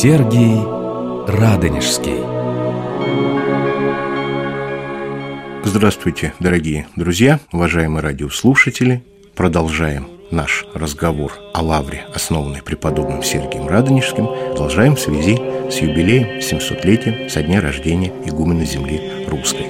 Сергий Радонежский Здравствуйте, дорогие друзья, уважаемые радиослушатели. Продолжаем наш разговор о лавре, основанной преподобным Сергием Радонежским, продолжаем в связи с юбилеем 700-летием со дня рождения игумена земли русской.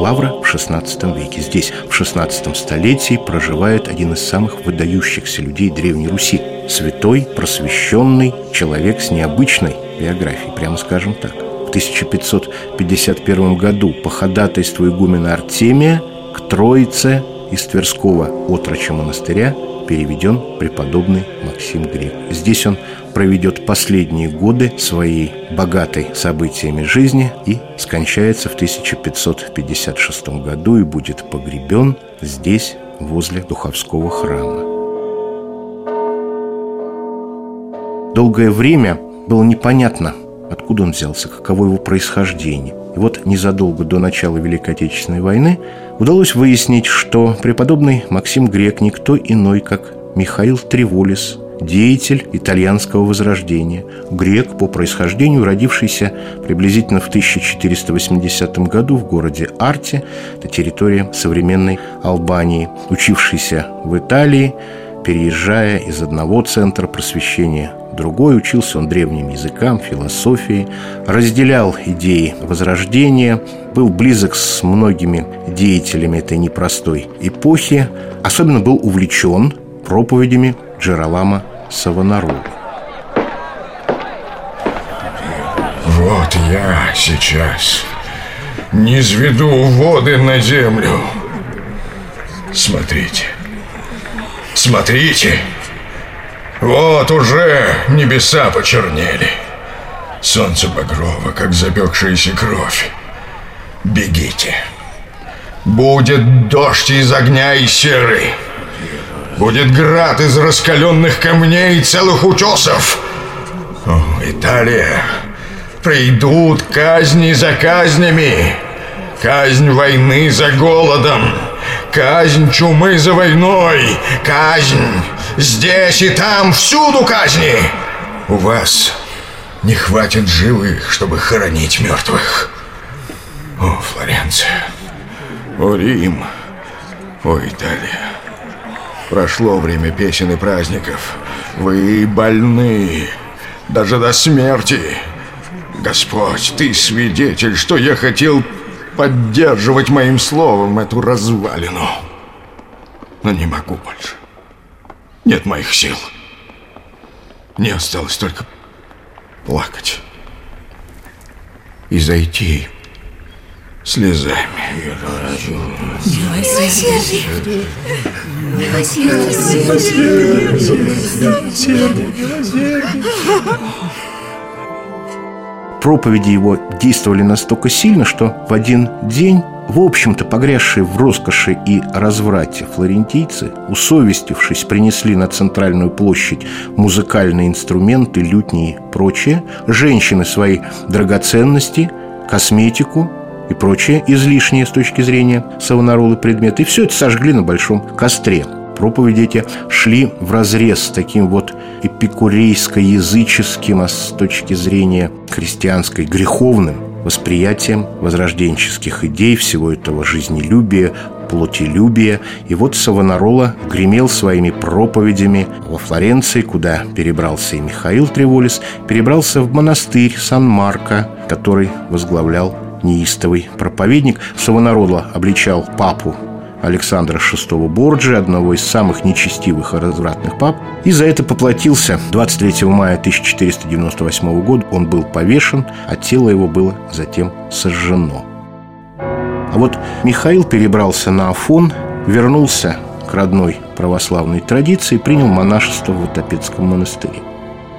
Лавра в XVI веке. Здесь, в XVI столетии, проживает один из самых выдающихся людей Древней Руси. Святой, просвещенный человек с необычной биографией, прямо скажем так. В 1551 году по ходатайству игумена Артемия к Троице из Тверского отроча монастыря переведен преподобный Максим Грек. Здесь он проведет последние годы своей богатой событиями жизни и скончается в 1556 году и будет погребен здесь, возле Духовского храма. Долгое время было непонятно, откуда он взялся, каково его происхождение. И вот незадолго до начала Великой Отечественной войны удалось выяснить, что преподобный Максим Грек никто иной, как Михаил Треволис, деятель итальянского возрождения, грек по происхождению, родившийся приблизительно в 1480 году в городе Арте, это территория современной Албании, учившийся в Италии, переезжая из одного центра просвещения другой, учился он древним языкам, философии, разделял идеи Возрождения, был близок с многими деятелями этой непростой эпохи, особенно был увлечен проповедями Джералама Савонарола. Вот я сейчас не сведу воды на землю. Смотрите, смотрите, вот уже небеса почернели. Солнце багрово, как запекшаяся кровь. Бегите. Будет дождь из огня и серы. Будет град из раскаленных камней и целых утесов. О, Италия, придут казни за казнями. Казнь войны за голодом. Казнь чумы за войной. Казнь здесь и там, всюду казни. У вас не хватит живых, чтобы хоронить мертвых. О, Флоренция. О, Рим. О, Италия. Прошло время песен и праздников. Вы больны. Даже до смерти. Господь, ты свидетель, что я хотел поддерживать моим словом эту развалину. Но не могу больше. Нет моих сил. Мне осталось только плакать и зайти слезами. Проповеди его действовали настолько сильно, что в один день, в общем-то, погрязшие в роскоши и разврате флорентийцы, усовестившись, принесли на центральную площадь музыкальные инструменты, лютни и прочее, женщины свои драгоценности, косметику, и прочее излишнее с точки зрения Савонарола предметы. И все это сожгли на большом костре. Проповеди эти шли в разрез с таким вот эпикурейско-языческим, а с точки зрения христианской греховным восприятием возрожденческих идей, всего этого жизнелюбия, плотелюбия. И вот Савонарола гремел своими проповедями во Флоренции, куда перебрался и Михаил Треволис, перебрался в монастырь Сан-Марко, который возглавлял неистовый проповедник Савонарола обличал папу Александра VI Борджи, одного из самых нечестивых и развратных пап, и за это поплатился. 23 мая 1498 года он был повешен, а тело его было затем сожжено. А вот Михаил перебрался на Афон, вернулся к родной православной традиции и принял монашество в Ватопедском монастыре.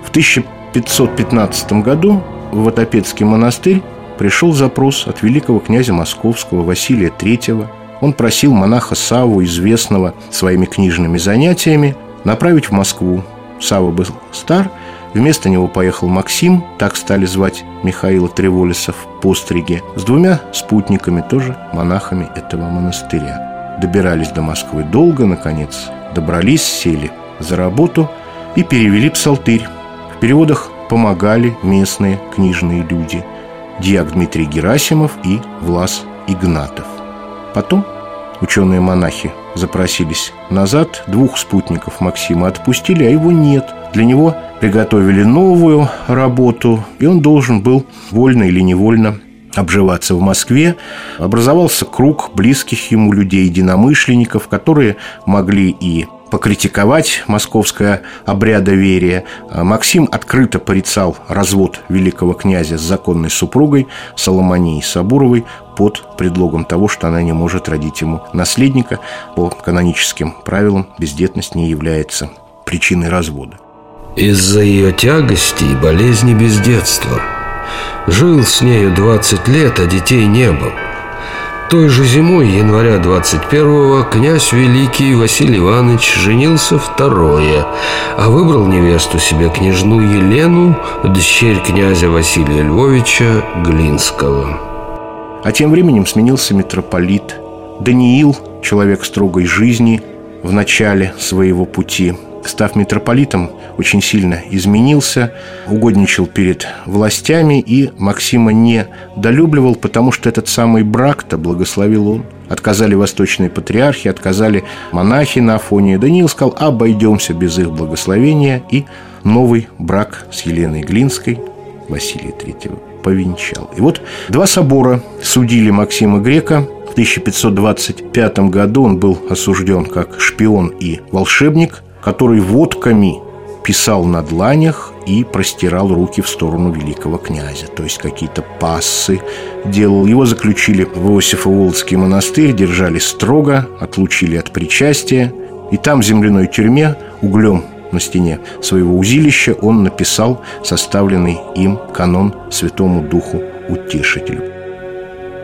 В 1515 году в Ватопедский монастырь пришел запрос от великого князя московского Василия III. Он просил монаха Саву, известного своими книжными занятиями, направить в Москву. Сава был стар, вместо него поехал Максим, так стали звать Михаила Треволиса в Постриге, с двумя спутниками, тоже монахами этого монастыря. добирались до Москвы долго, наконец, добрались, сели за работу и перевели псалтырь. В переводах помогали местные книжные люди Дьяк Дмитрий Герасимов и Влас Игнатов. Потом ученые-монахи запросились назад, двух спутников Максима отпустили, а его нет. Для него приготовили новую работу, и он должен был вольно или невольно обживаться в Москве, образовался круг близких ему людей, единомышленников, которые могли и покритиковать московское обрядоверие. Максим открыто порицал развод великого князя с законной супругой Соломонией Сабуровой под предлогом того, что она не может родить ему наследника. По каноническим правилам бездетность не является причиной развода. Из-за ее тягости и болезни бездетства – Жил с нею 20 лет, а детей не было. Той же зимой, января 21-го, князь Великий Василий Иванович женился второе, а выбрал невесту себе княжну Елену, дочерь князя Василия Львовича Глинского. А тем временем сменился митрополит Даниил, человек строгой жизни, в начале своего пути – став митрополитом, очень сильно изменился, угодничал перед властями и Максима не долюбливал, потому что этот самый брак-то благословил он. Отказали восточные патриархи, отказали монахи на Афоне. Даниил сказал, обойдемся без их благословения, и новый брак с Еленой Глинской Василия III повенчал. И вот два собора судили Максима Грека. В 1525 году он был осужден как шпион и волшебник – который водками писал на дланях и простирал руки в сторону великого князя. То есть какие-то пассы делал. Его заключили в Иосифо-Володский монастырь, держали строго, отлучили от причастия. И там, в земляной тюрьме, углем на стене своего узилища он написал составленный им канон Святому Духу Утешителю.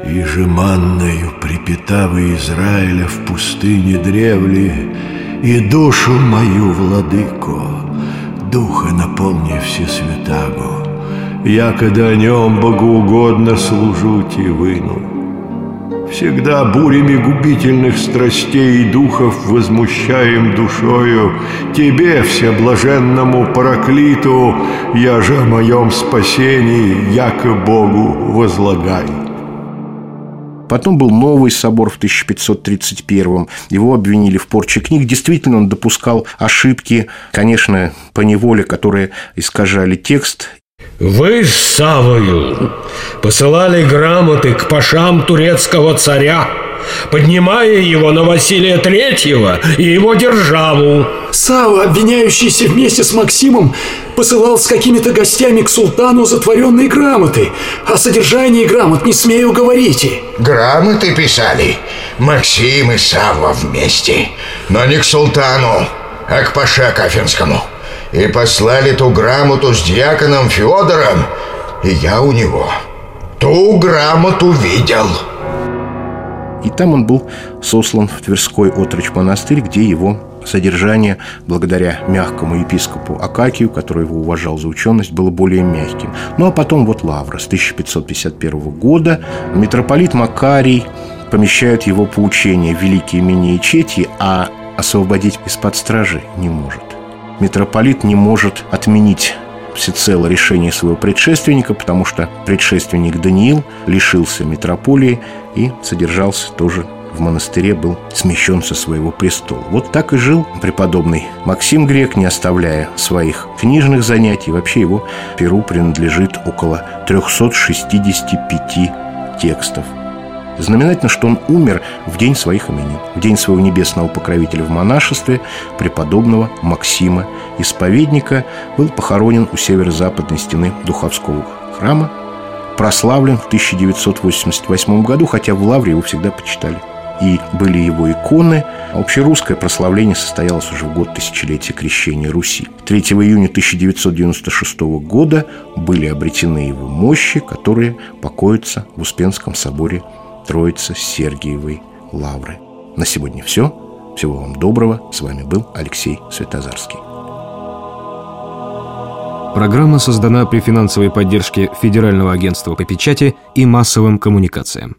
«И же манною припитавы Израиля в пустыне древли, и душу мою, владыко, духа наполни всесвятаго, якода о нем богоугодно служуть и выну. Всегда бурями губительных страстей и духов возмущаем душою Тебе, всеблаженному параклиту, я же о моем спасении, яко Богу возлагаю. Потом был новый собор в 1531-м. Его обвинили в порче книг. Действительно, он допускал ошибки, конечно, по неволе, которые искажали текст. Вы с Савою посылали грамоты к пашам турецкого царя поднимая его на Василия Третьего и его державу. Сава, обвиняющийся вместе с Максимом, посылал с какими-то гостями к султану затворенные грамоты. О содержании грамот не смею говорить. Грамоты писали Максим и Савва вместе, но не к султану, а к паше Кафинскому. И послали ту грамоту с дьяконом Федором, и я у него ту грамоту видел. И там он был сослан в Тверской отрочь монастырь, где его содержание, благодаря мягкому епископу Акакию, который его уважал за ученость, было более мягким. Ну а потом вот Лавра с 1551 года. Митрополит Макарий помещает его поучение в великие имени Чети, а освободить из-под стражи не может. Митрополит не может отменить всецело решение своего предшественника, потому что предшественник Даниил лишился митрополии и содержался тоже в монастыре, был смещен со своего престола. Вот так и жил преподобный Максим Грек, не оставляя своих книжных занятий. Вообще его перу принадлежит около 365 текстов. Знаменательно, что он умер в день своих именин, в день своего небесного покровителя в монашестве, преподобного Максима, исповедника, был похоронен у северо-западной стены Духовского храма, прославлен в 1988 году, хотя в Лавре его всегда почитали. И были его иконы. Общерусское прославление состоялось уже в год тысячелетия крещения Руси. 3 июня 1996 года были обретены его мощи, которые покоятся в Успенском соборе Троицы Сергиевой Лавры. На сегодня все. Всего вам доброго. С вами был Алексей Светозарский. Программа создана при финансовой поддержке Федерального агентства по печати и массовым коммуникациям.